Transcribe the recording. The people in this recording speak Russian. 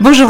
Bonjour